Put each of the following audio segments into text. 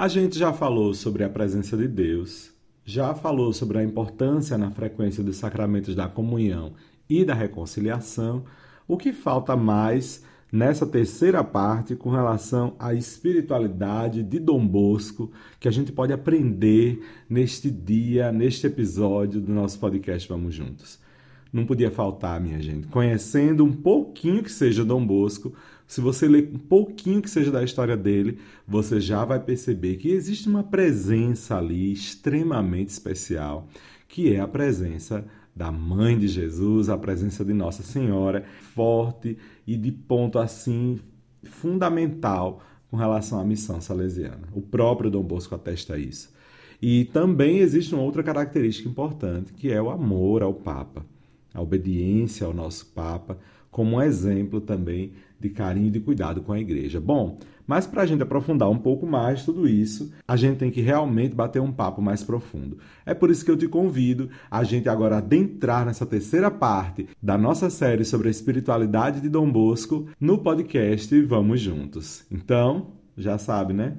A gente já falou sobre a presença de Deus, já falou sobre a importância na frequência dos sacramentos da comunhão e da reconciliação. O que falta mais nessa terceira parte com relação à espiritualidade de Dom Bosco que a gente pode aprender neste dia, neste episódio do nosso podcast Vamos Juntos. Não podia faltar, minha gente. Conhecendo um pouquinho que seja Dom Bosco, se você ler um pouquinho que seja da história dele, você já vai perceber que existe uma presença ali extremamente especial, que é a presença da mãe de Jesus, a presença de Nossa Senhora, forte e de ponto assim fundamental com relação à missão salesiana. O próprio Dom Bosco atesta isso. E também existe uma outra característica importante, que é o amor ao Papa, a obediência ao nosso Papa, como um exemplo também de carinho e de cuidado com a igreja. Bom, mas para a gente aprofundar um pouco mais tudo isso, a gente tem que realmente bater um papo mais profundo. É por isso que eu te convido a gente agora adentrar nessa terceira parte da nossa série sobre a espiritualidade de Dom Bosco no podcast Vamos Juntos. Então, já sabe, né?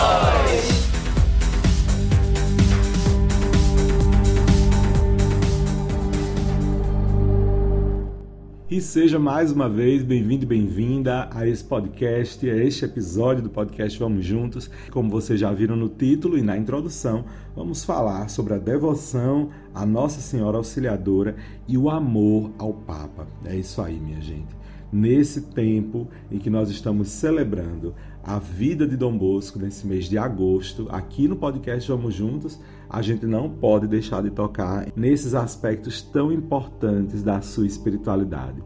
E seja mais uma vez bem-vindo e bem-vinda a esse podcast, a este episódio do podcast Vamos Juntos. Como vocês já viram no título e na introdução, vamos falar sobre a devoção à Nossa Senhora Auxiliadora e o amor ao Papa. É isso aí, minha gente. Nesse tempo em que nós estamos celebrando a vida de Dom Bosco nesse mês de agosto, aqui no podcast Vamos Juntos, a gente não pode deixar de tocar nesses aspectos tão importantes da sua espiritualidade.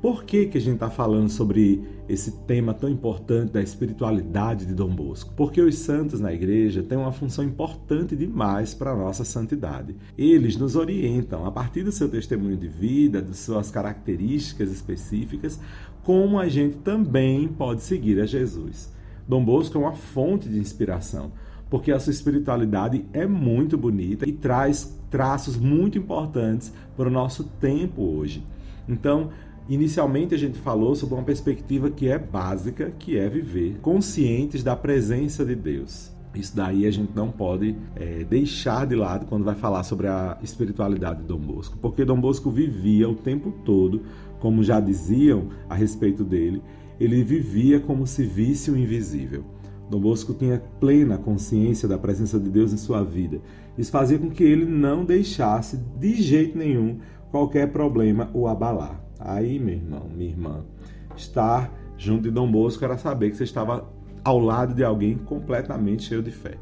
Por que, que a gente está falando sobre esse tema tão importante da espiritualidade de Dom Bosco? Porque os santos na igreja têm uma função importante demais para a nossa santidade. Eles nos orientam, a partir do seu testemunho de vida, de suas características específicas, como a gente também pode seguir a Jesus. Dom Bosco é uma fonte de inspiração porque a sua espiritualidade é muito bonita e traz traços muito importantes para o nosso tempo hoje. Então, inicialmente a gente falou sobre uma perspectiva que é básica, que é viver conscientes da presença de Deus. Isso daí a gente não pode é, deixar de lado quando vai falar sobre a espiritualidade de Dom Bosco, porque Dom Bosco vivia o tempo todo, como já diziam a respeito dele, ele vivia como se visse o invisível. Dom Bosco tinha plena consciência da presença de Deus em sua vida. Isso fazia com que ele não deixasse de jeito nenhum qualquer problema o abalar. Aí, meu irmão, minha irmã, estar junto de Dom Bosco era saber que você estava ao lado de alguém completamente cheio de fé.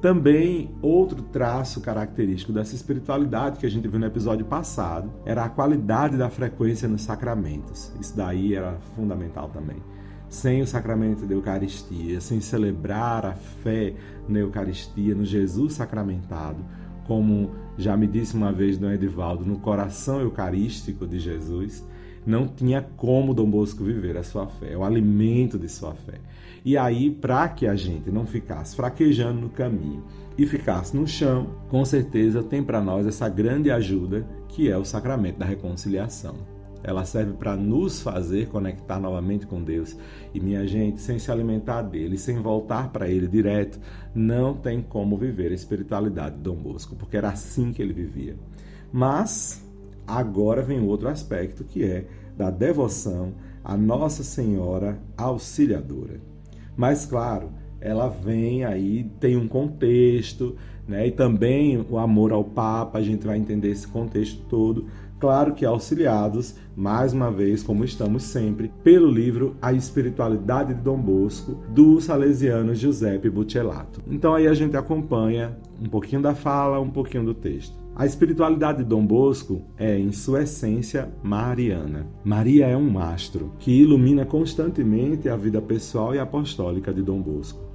Também, outro traço característico dessa espiritualidade que a gente viu no episódio passado era a qualidade da frequência nos sacramentos. Isso daí era fundamental também sem o sacramento da Eucaristia, sem celebrar a fé na Eucaristia, no Jesus sacramentado, como já me disse uma vez Dom Edivaldo, no coração eucarístico de Jesus, não tinha como Dom Bosco viver a sua fé, o alimento de sua fé. E aí, para que a gente não ficasse fraquejando no caminho e ficasse no chão, com certeza tem para nós essa grande ajuda que é o sacramento da reconciliação. Ela serve para nos fazer conectar novamente com Deus. E minha gente, sem se alimentar dele, sem voltar para ele direto, não tem como viver a espiritualidade de Dom Bosco, porque era assim que ele vivia. Mas agora vem outro aspecto que é da devoção à Nossa Senhora Auxiliadora. Mas claro, ela vem aí, tem um contexto, né? E também o amor ao Papa, a gente vai entender esse contexto todo claro que auxiliados, mais uma vez, como estamos sempre, pelo livro A Espiritualidade de Dom Bosco, do salesiano Giuseppe Buccellato. Então aí a gente acompanha um pouquinho da fala, um pouquinho do texto. A espiritualidade de Dom Bosco é, em sua essência, mariana. Maria é um mastro que ilumina constantemente a vida pessoal e apostólica de Dom Bosco.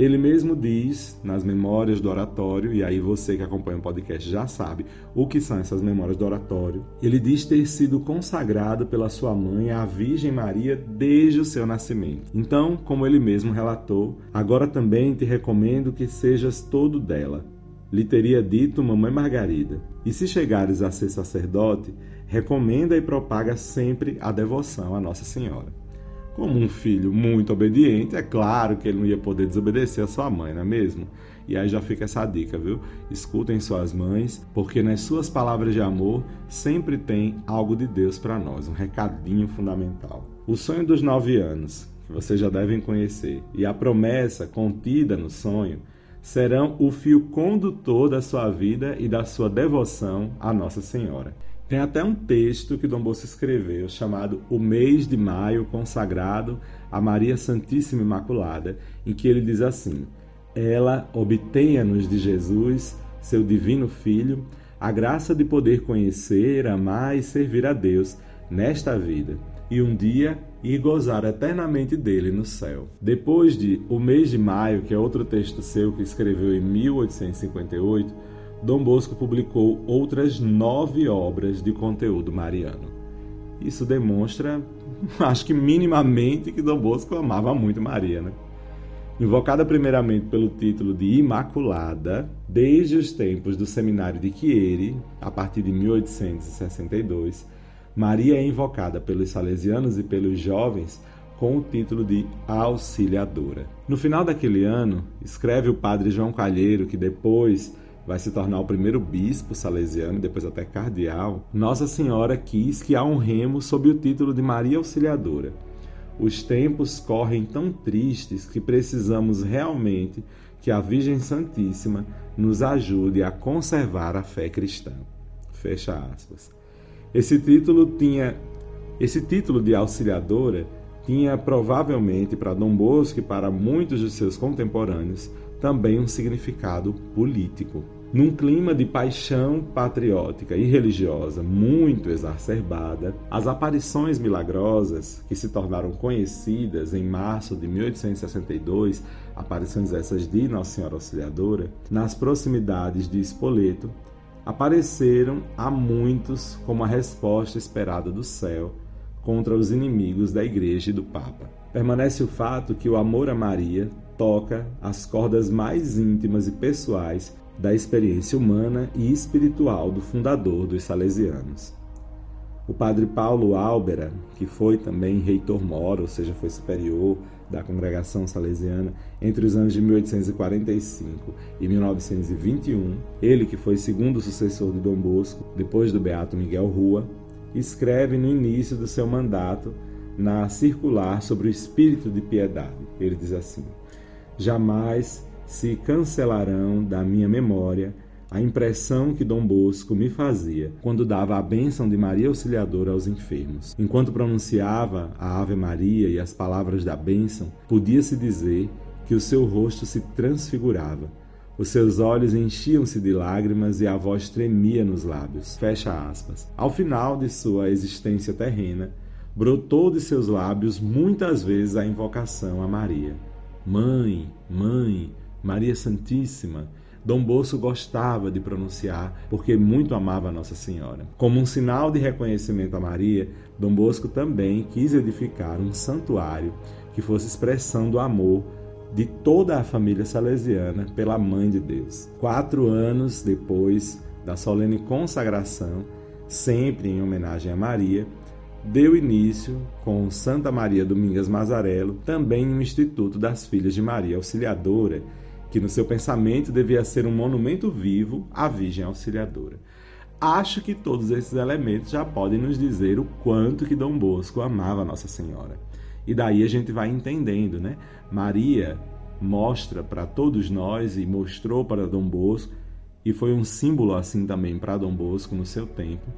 Ele mesmo diz nas memórias do oratório, e aí você que acompanha o podcast já sabe o que são essas memórias do oratório. Ele diz ter sido consagrado pela sua mãe, a Virgem Maria, desde o seu nascimento. Então, como ele mesmo relatou, agora também te recomendo que sejas todo dela. Lhe teria dito Mamãe Margarida. E se chegares a ser sacerdote, recomenda e propaga sempre a devoção a Nossa Senhora. Como um filho muito obediente, é claro que ele não ia poder desobedecer a sua mãe, não é mesmo? E aí já fica essa dica, viu? Escutem suas mães, porque nas suas palavras de amor sempre tem algo de Deus para nós, um recadinho fundamental. O sonho dos nove anos, que vocês já devem conhecer, e a promessa contida no sonho serão o fio condutor da sua vida e da sua devoção à Nossa Senhora. Tem até um texto que Dom Bosco escreveu chamado O Mês de Maio Consagrado a Maria Santíssima Imaculada, em que ele diz assim: Ela obtenha-nos de Jesus, seu divino Filho, a graça de poder conhecer, amar e servir a Deus nesta vida e um dia ir gozar eternamente dele no céu. Depois de O Mês de Maio, que é outro texto seu que escreveu em 1858, Dom Bosco publicou outras nove obras de conteúdo mariano. Isso demonstra, acho que minimamente, que Dom Bosco amava muito Maria. Né? Invocada primeiramente pelo título de Imaculada, desde os tempos do seminário de Chieri, a partir de 1862, Maria é invocada pelos salesianos e pelos jovens com o título de Auxiliadora. No final daquele ano, escreve o padre João Calheiro, que depois vai se tornar o primeiro bispo salesiano e depois até cardeal, Nossa Senhora quis que a honremos sob o título de Maria Auxiliadora. Os tempos correm tão tristes que precisamos realmente que a Virgem Santíssima nos ajude a conservar a fé cristã. Fecha aspas. Esse título tinha esse título de auxiliadora tinha provavelmente para Dom Bosco e para muitos de seus contemporâneos também um significado político. Num clima de paixão patriótica e religiosa muito exacerbada, as aparições milagrosas, que se tornaram conhecidas em março de 1862, aparições essas de Nossa Senhora Auxiliadora, nas proximidades de Spoleto, apareceram a muitos como a resposta esperada do céu contra os inimigos da Igreja e do Papa. Permanece o fato que o amor a Maria toca as cordas mais íntimas e pessoais da experiência humana e espiritual do fundador dos Salesianos. O padre Paulo Álbera, que foi também reitor moro, ou seja, foi superior da congregação salesiana entre os anos de 1845 e 1921, ele que foi segundo sucessor de Dom Bosco, depois do beato Miguel Rua, escreve no início do seu mandato na circular sobre o espírito de piedade. Ele diz assim: Jamais se cancelarão da minha memória a impressão que Dom Bosco me fazia quando dava a bênção de Maria Auxiliadora aos enfermos. Enquanto pronunciava a Ave Maria e as palavras da bênção, podia-se dizer que o seu rosto se transfigurava. Os seus olhos enchiam-se de lágrimas e a voz tremia nos lábios. Fecha aspas. Ao final de sua existência terrena, brotou de seus lábios muitas vezes a invocação a Maria. Mãe, mãe, Maria Santíssima. Dom Bosco gostava de pronunciar porque muito amava Nossa Senhora. Como um sinal de reconhecimento a Maria, Dom Bosco também quis edificar um santuário que fosse expressão do amor de toda a família salesiana pela Mãe de Deus. Quatro anos depois da solene consagração, sempre em homenagem a Maria, deu início, com Santa Maria Domingas Mazarello, também um Instituto das Filhas de Maria Auxiliadora, que no seu pensamento devia ser um monumento vivo à Virgem Auxiliadora. Acho que todos esses elementos já podem nos dizer o quanto que Dom Bosco amava Nossa Senhora. E daí a gente vai entendendo, né? Maria mostra para todos nós e mostrou para Dom Bosco e foi um símbolo assim também para Dom Bosco no seu tempo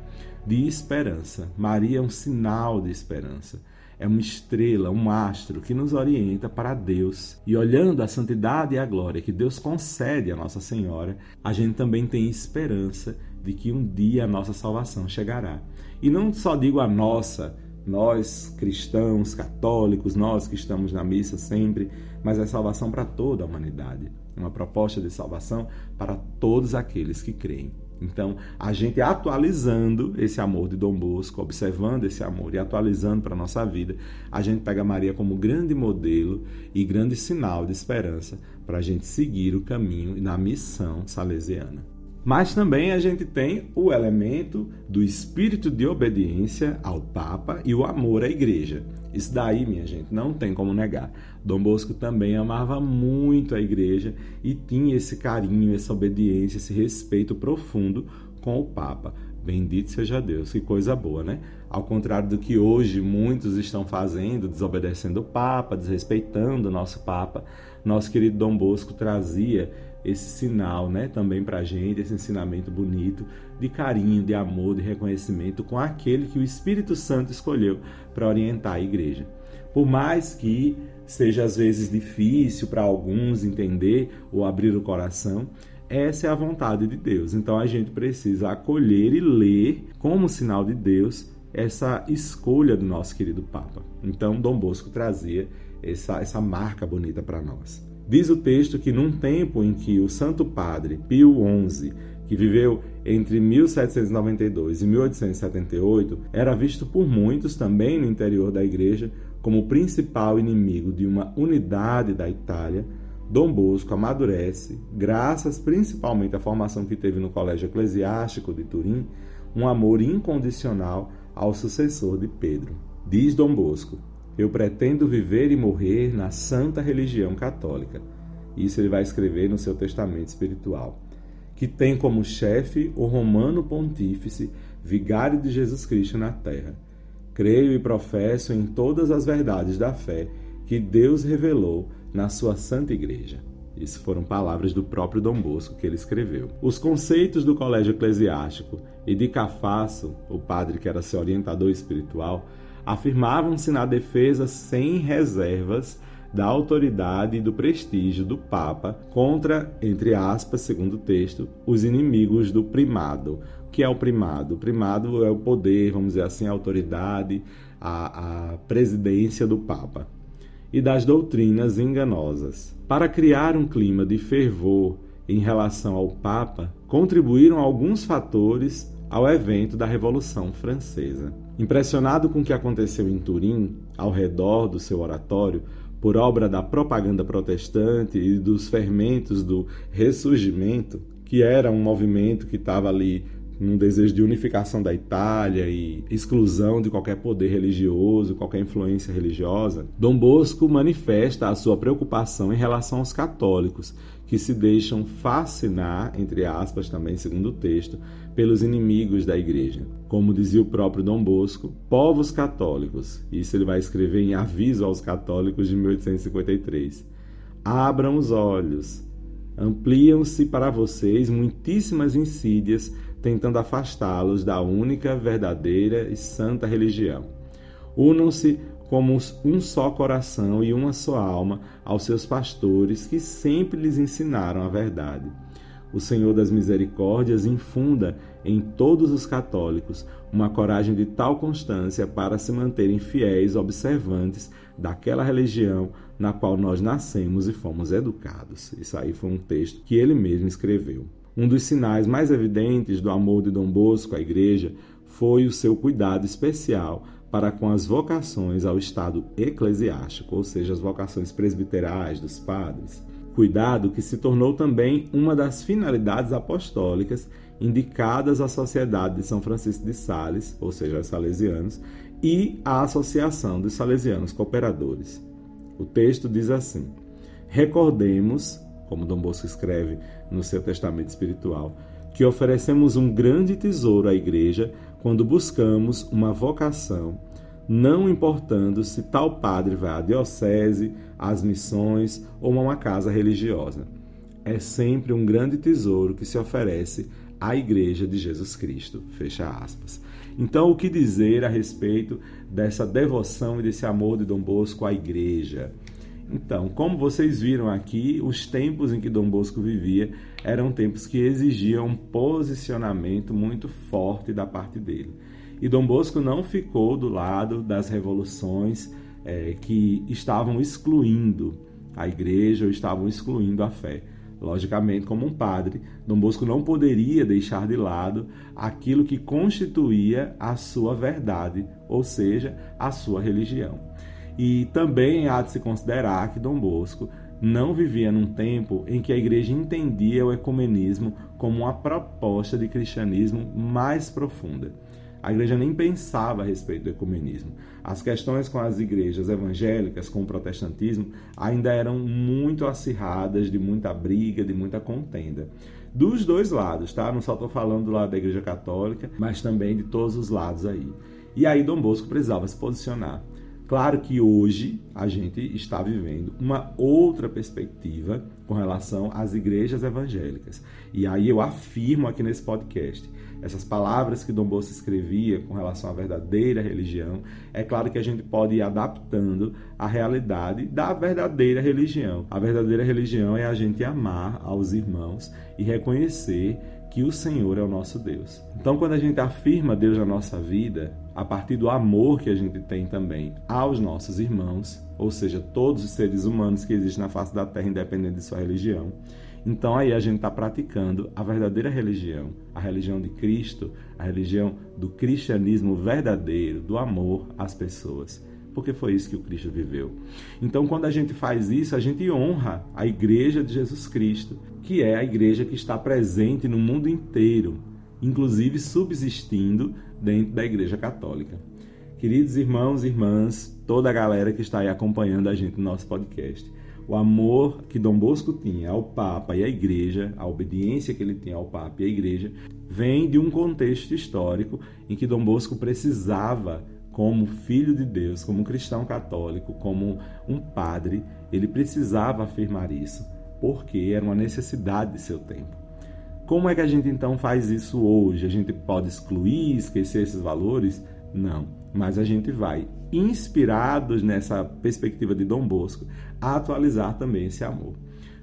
de esperança. Maria é um sinal de esperança é uma estrela, um astro que nos orienta para Deus. E olhando a santidade e a glória que Deus concede a Nossa Senhora, a gente também tem esperança de que um dia a nossa salvação chegará. E não só digo a nossa, nós cristãos, católicos, nós que estamos na missa sempre, mas é salvação para toda a humanidade. Uma proposta de salvação para todos aqueles que creem. Então, a gente atualizando esse amor de Dom Bosco, observando esse amor e atualizando para a nossa vida, a gente pega Maria como grande modelo e grande sinal de esperança para a gente seguir o caminho na missão salesiana. Mas também a gente tem o elemento do espírito de obediência ao Papa e o amor à Igreja. Isso daí, minha gente, não tem como negar. Dom Bosco também amava muito a Igreja e tinha esse carinho, essa obediência, esse respeito profundo com o Papa. Bendito seja Deus, que coisa boa, né? Ao contrário do que hoje muitos estão fazendo, desobedecendo o Papa, desrespeitando o nosso Papa, nosso querido Dom Bosco trazia esse sinal, né, também para a gente, esse ensinamento bonito de carinho, de amor, de reconhecimento com aquele que o Espírito Santo escolheu para orientar a igreja. Por mais que seja às vezes difícil para alguns entender ou abrir o coração, essa é a vontade de Deus. Então a gente precisa acolher e ler como sinal de Deus essa escolha do nosso querido Papa. Então Dom Bosco trazia essa, essa marca bonita para nós. Diz o texto que num tempo em que o Santo Padre Pio XI, que viveu entre 1792 e 1878, era visto por muitos também no interior da igreja como o principal inimigo de uma unidade da Itália, Dom Bosco amadurece, graças principalmente à formação que teve no Colégio Eclesiástico de Turim, um amor incondicional ao sucessor de Pedro. Diz Dom Bosco: eu pretendo viver e morrer na santa religião católica. Isso ele vai escrever no seu testamento espiritual, que tem como chefe o romano pontífice, vigário de Jesus Cristo na terra. Creio e professo em todas as verdades da fé que Deus revelou na sua santa igreja. Isso foram palavras do próprio Dom Bosco que ele escreveu. Os conceitos do colégio eclesiástico e de Cafasso, o padre que era seu orientador espiritual, afirmavam-se na defesa sem reservas da autoridade e do prestígio do Papa contra, entre aspas, segundo o texto, os inimigos do primado. O que é o primado? O primado é o poder, vamos dizer assim, a autoridade, a, a presidência do Papa. E das doutrinas enganosas. Para criar um clima de fervor em relação ao Papa, contribuíram alguns fatores ao evento da Revolução Francesa. Impressionado com o que aconteceu em Turim, ao redor do seu oratório, por obra da propaganda protestante e dos fermentos do ressurgimento, que era um movimento que estava ali num desejo de unificação da Itália e exclusão de qualquer poder religioso, qualquer influência religiosa, Dom Bosco manifesta a sua preocupação em relação aos católicos, que se deixam fascinar, entre aspas, também segundo o texto, pelos inimigos da igreja. Como dizia o próprio Dom Bosco, povos católicos, isso ele vai escrever em Aviso aos Católicos de 1853. Abram os olhos, ampliam-se para vocês muitíssimas insídias tentando afastá-los da única, verdadeira e santa religião. Unam-se como um só coração e uma só alma aos seus pastores que sempre lhes ensinaram a verdade. O Senhor das Misericórdias infunda em todos os católicos uma coragem de tal constância para se manterem fiéis observantes daquela religião na qual nós nascemos e fomos educados. Isso aí foi um texto que ele mesmo escreveu. Um dos sinais mais evidentes do amor de Dom Bosco à Igreja foi o seu cuidado especial para com as vocações ao estado eclesiástico, ou seja, as vocações presbiterais dos padres. Cuidado que se tornou também uma das finalidades apostólicas indicadas à Sociedade de São Francisco de Sales, ou seja, aos salesianos, e à Associação dos Salesianos Cooperadores. O texto diz assim: Recordemos como Dom Bosco escreve no seu testamento espiritual, que oferecemos um grande tesouro à Igreja quando buscamos uma vocação, não importando se tal padre vai à diocese, às missões ou a uma casa religiosa. É sempre um grande tesouro que se oferece à Igreja de Jesus Cristo. Fecha aspas. Então, o que dizer a respeito dessa devoção e desse amor de Dom Bosco à Igreja? Então, como vocês viram aqui, os tempos em que Dom Bosco vivia eram tempos que exigiam um posicionamento muito forte da parte dele. E Dom Bosco não ficou do lado das revoluções é, que estavam excluindo a igreja ou estavam excluindo a fé. Logicamente, como um padre, Dom Bosco não poderia deixar de lado aquilo que constituía a sua verdade, ou seja, a sua religião. E também há de se considerar que Dom Bosco não vivia num tempo em que a igreja entendia o ecumenismo como uma proposta de cristianismo mais profunda. A igreja nem pensava a respeito do ecumenismo. As questões com as igrejas evangélicas, com o protestantismo, ainda eram muito acirradas, de muita briga, de muita contenda. Dos dois lados, tá? Não só estou falando do lado da igreja católica, mas também de todos os lados aí. E aí Dom Bosco precisava se posicionar. Claro que hoje a gente está vivendo uma outra perspectiva com relação às igrejas evangélicas. E aí eu afirmo aqui nesse podcast essas palavras que Dom Bosco escrevia com relação à verdadeira religião, é claro que a gente pode ir adaptando a realidade da verdadeira religião. A verdadeira religião é a gente amar aos irmãos e reconhecer que o Senhor é o nosso Deus. Então, quando a gente afirma Deus na nossa vida, a partir do amor que a gente tem também aos nossos irmãos, ou seja, todos os seres humanos que existem na face da terra, independente de sua religião, então aí a gente está praticando a verdadeira religião, a religião de Cristo, a religião do cristianismo verdadeiro, do amor às pessoas. Porque foi isso que o Cristo viveu. Então, quando a gente faz isso, a gente honra a igreja de Jesus Cristo, que é a igreja que está presente no mundo inteiro, inclusive subsistindo dentro da igreja católica. Queridos irmãos e irmãs, toda a galera que está aí acompanhando a gente no nosso podcast o amor que Dom Bosco tinha ao Papa e à Igreja, a obediência que ele tinha ao Papa e à Igreja, vem de um contexto histórico em que Dom Bosco precisava, como filho de Deus, como cristão católico, como um padre, ele precisava afirmar isso, porque era uma necessidade de seu tempo. Como é que a gente então faz isso hoje? A gente pode excluir, esquecer esses valores? Não, mas a gente vai, inspirados nessa perspectiva de Dom Bosco, atualizar também esse amor.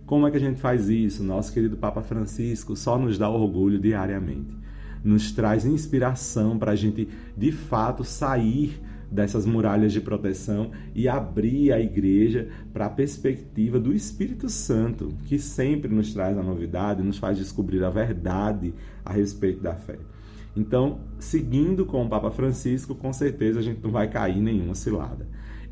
Como é que a gente faz isso? Nosso querido Papa Francisco só nos dá orgulho diariamente. Nos traz inspiração para a gente, de fato, sair dessas muralhas de proteção e abrir a igreja para a perspectiva do Espírito Santo, que sempre nos traz a novidade, nos faz descobrir a verdade a respeito da fé. Então, seguindo com o Papa Francisco, com certeza a gente não vai cair nenhuma cilada.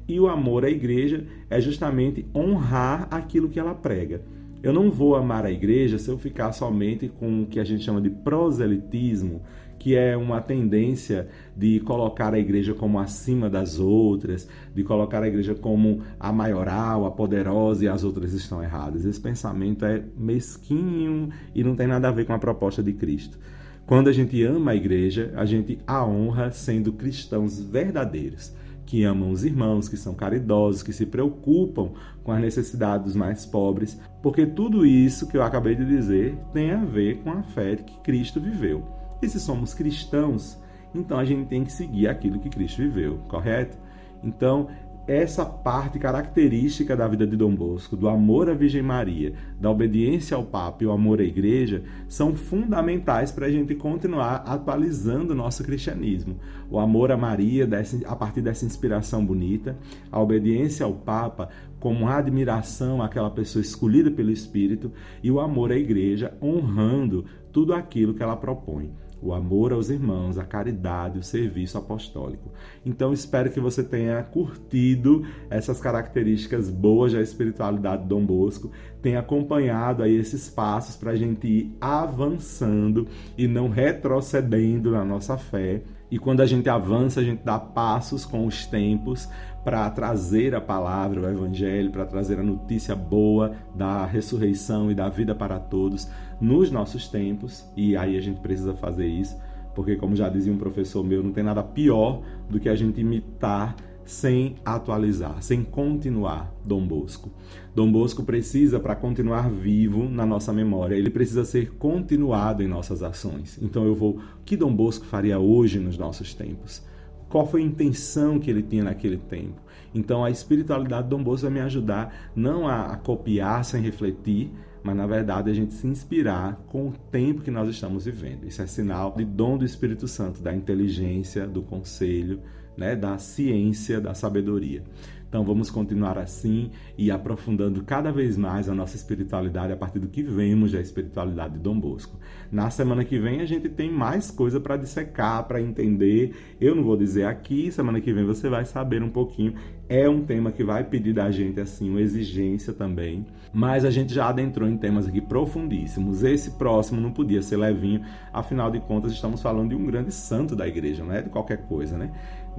E o amor à igreja é justamente honrar aquilo que ela prega. Eu não vou amar a igreja se eu ficar somente com o que a gente chama de proselitismo, que é uma tendência de colocar a igreja como acima das outras, de colocar a igreja como a maioral, a poderosa e as outras estão erradas. Esse pensamento é mesquinho e não tem nada a ver com a proposta de Cristo. Quando a gente ama a igreja, a gente a honra sendo cristãos verdadeiros, que amam os irmãos, que são caridosos, que se preocupam com as necessidades dos mais pobres, porque tudo isso que eu acabei de dizer tem a ver com a fé que Cristo viveu. E se somos cristãos, então a gente tem que seguir aquilo que Cristo viveu, correto? Então, essa parte característica da vida de Dom Bosco, do amor à Virgem Maria, da obediência ao Papa e o amor à Igreja, são fundamentais para a gente continuar atualizando o nosso cristianismo. O amor a Maria, a partir dessa inspiração bonita, a obediência ao Papa, como admiração àquela pessoa escolhida pelo Espírito, e o amor à Igreja, honrando tudo aquilo que ela propõe o amor aos irmãos, a caridade, o serviço apostólico. Então espero que você tenha curtido essas características boas da espiritualidade de Dom Bosco, tenha acompanhado aí esses passos para a gente ir avançando e não retrocedendo na nossa fé. E quando a gente avança, a gente dá passos com os tempos para trazer a palavra, o evangelho, para trazer a notícia boa da ressurreição e da vida para todos nos nossos tempos. E aí a gente precisa fazer isso, porque como já dizia um professor meu, não tem nada pior do que a gente imitar sem atualizar, sem continuar Dom Bosco. Dom Bosco precisa, para continuar vivo na nossa memória, ele precisa ser continuado em nossas ações. Então eu vou, o que Dom Bosco faria hoje nos nossos tempos? Qual foi a intenção que ele tinha naquele tempo? Então a espiritualidade de Dom Bosco vai me ajudar não a, a copiar sem refletir, mas na verdade a gente se inspirar com o tempo que nós estamos vivendo. Isso é sinal de dom do Espírito Santo, da inteligência, do conselho, né, da ciência, da sabedoria. Então vamos continuar assim e aprofundando cada vez mais a nossa espiritualidade a partir do que vemos da espiritualidade de Dom Bosco. Na semana que vem a gente tem mais coisa para dissecar, para entender. Eu não vou dizer aqui, semana que vem você vai saber um pouquinho. É um tema que vai pedir da gente assim uma exigência também, mas a gente já adentrou em temas aqui profundíssimos. Esse próximo não podia ser levinho, afinal de contas estamos falando de um grande santo da igreja, não é de qualquer coisa, né?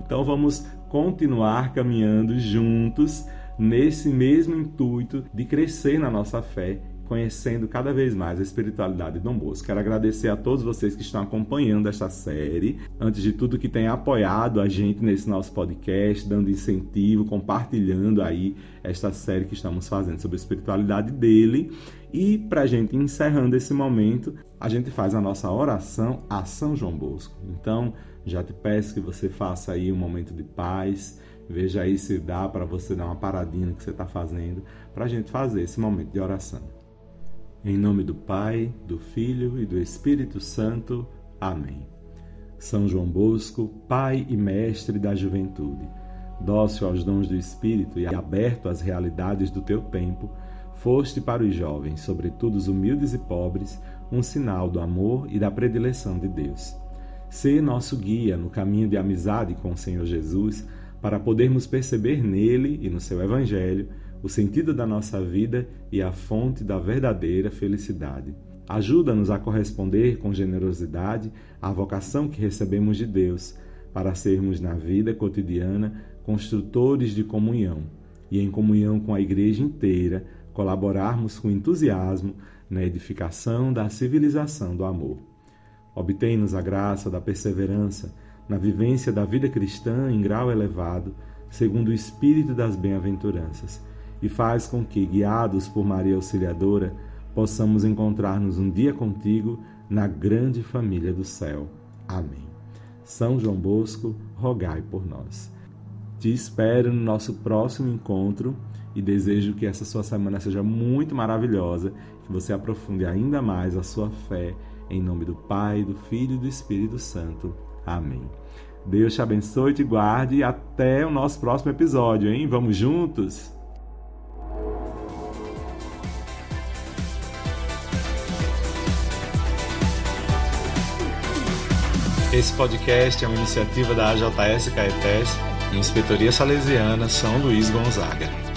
Então vamos continuar caminhando juntos nesse mesmo intuito de crescer na nossa fé, conhecendo cada vez mais a espiritualidade de Dom Bosco. Quero agradecer a todos vocês que estão acompanhando esta série. Antes de tudo, que têm apoiado a gente nesse nosso podcast, dando incentivo, compartilhando aí esta série que estamos fazendo sobre a espiritualidade dele. E para a gente encerrando esse momento, a gente faz a nossa oração a São João Bosco. Então, já te peço que você faça aí um momento de paz. Veja aí se dá para você dar uma paradinha no que você está fazendo, para a gente fazer esse momento de oração. Em nome do Pai, do Filho e do Espírito Santo. Amém. São João Bosco, Pai e Mestre da juventude, dócil aos dons do Espírito e aberto às realidades do teu tempo, foste para os jovens, sobretudo os humildes e pobres, um sinal do amor e da predileção de Deus. Ser nosso guia no caminho de amizade com o Senhor Jesus, para podermos perceber nele e no seu Evangelho o sentido da nossa vida e a fonte da verdadeira felicidade. Ajuda-nos a corresponder com generosidade à vocação que recebemos de Deus, para sermos na vida cotidiana construtores de comunhão e, em comunhão com a Igreja inteira, colaborarmos com entusiasmo na edificação da civilização do amor. Obtém-nos a graça da perseverança na vivência da vida cristã em grau elevado, segundo o espírito das bem-aventuranças, e faz com que, guiados por Maria Auxiliadora, possamos encontrar-nos um dia contigo na grande família do céu. Amém. São João Bosco, rogai por nós. Te espero no nosso próximo encontro e desejo que essa sua semana seja muito maravilhosa, que você aprofunde ainda mais a sua fé em nome do Pai, do Filho e do Espírito Santo. Amém. Deus te abençoe, te guarde e até o nosso próximo episódio, hein? Vamos juntos? Esse podcast é uma iniciativa da AJS Caetés e Inspetoria Salesiana São Luís Gonzaga.